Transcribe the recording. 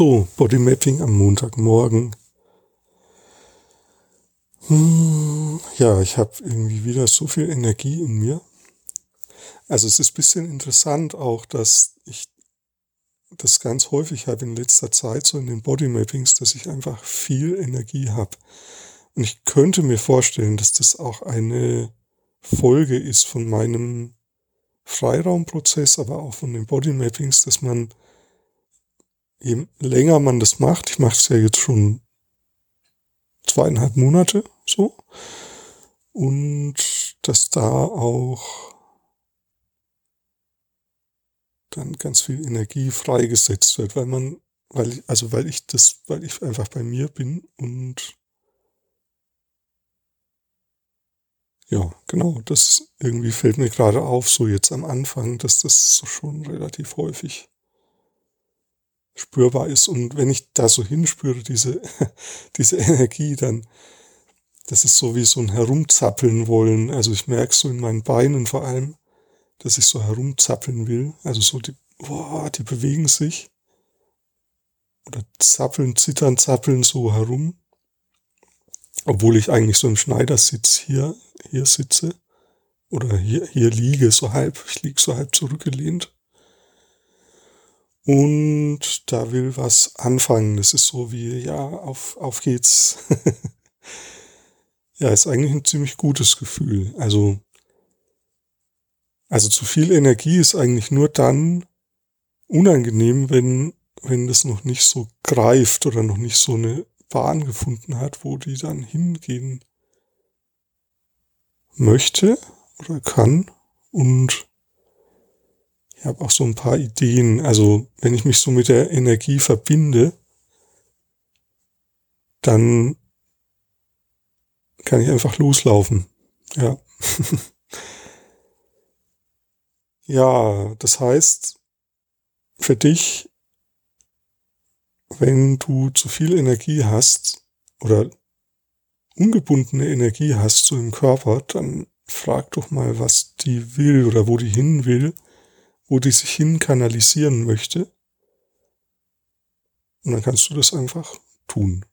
So, Bodymapping am Montagmorgen. Hm, ja, ich habe irgendwie wieder so viel Energie in mir. Also es ist bisschen interessant auch, dass ich das ganz häufig habe in letzter Zeit, so in den Bodymappings, dass ich einfach viel Energie habe. Und ich könnte mir vorstellen, dass das auch eine Folge ist von meinem Freiraumprozess, aber auch von den Bodymappings, dass man je länger man das macht, ich mache es ja jetzt schon zweieinhalb Monate so, und dass da auch dann ganz viel Energie freigesetzt wird, weil man, weil ich, also weil ich das, weil ich einfach bei mir bin und ja, genau, das irgendwie fällt mir gerade auf, so jetzt am Anfang, dass das schon relativ häufig spürbar ist. Und wenn ich da so hinspüre, diese, diese Energie, dann, das ist so wie so ein Herumzappeln wollen. Also ich merke so in meinen Beinen vor allem, dass ich so herumzappeln will. Also so die, boah, die bewegen sich. Oder zappeln, zittern, zappeln so herum. Obwohl ich eigentlich so im Schneidersitz hier, hier sitze. Oder hier, hier liege, so halb. Ich liege so halb zurückgelehnt. Und da will was anfangen. Das ist so wie, ja, auf, auf geht's. ja, ist eigentlich ein ziemlich gutes Gefühl. Also, also zu viel Energie ist eigentlich nur dann unangenehm, wenn, wenn das noch nicht so greift oder noch nicht so eine Bahn gefunden hat, wo die dann hingehen möchte oder kann. Und ich habe auch so ein paar Ideen. Also wenn ich mich so mit der Energie verbinde, dann kann ich einfach loslaufen. Ja. Ja, das heißt, für dich, wenn du zu viel Energie hast oder ungebundene Energie hast so im Körper, dann frag doch mal, was die will oder wo die hin will, wo die sich hin kanalisieren möchte. Und dann kannst du das einfach tun.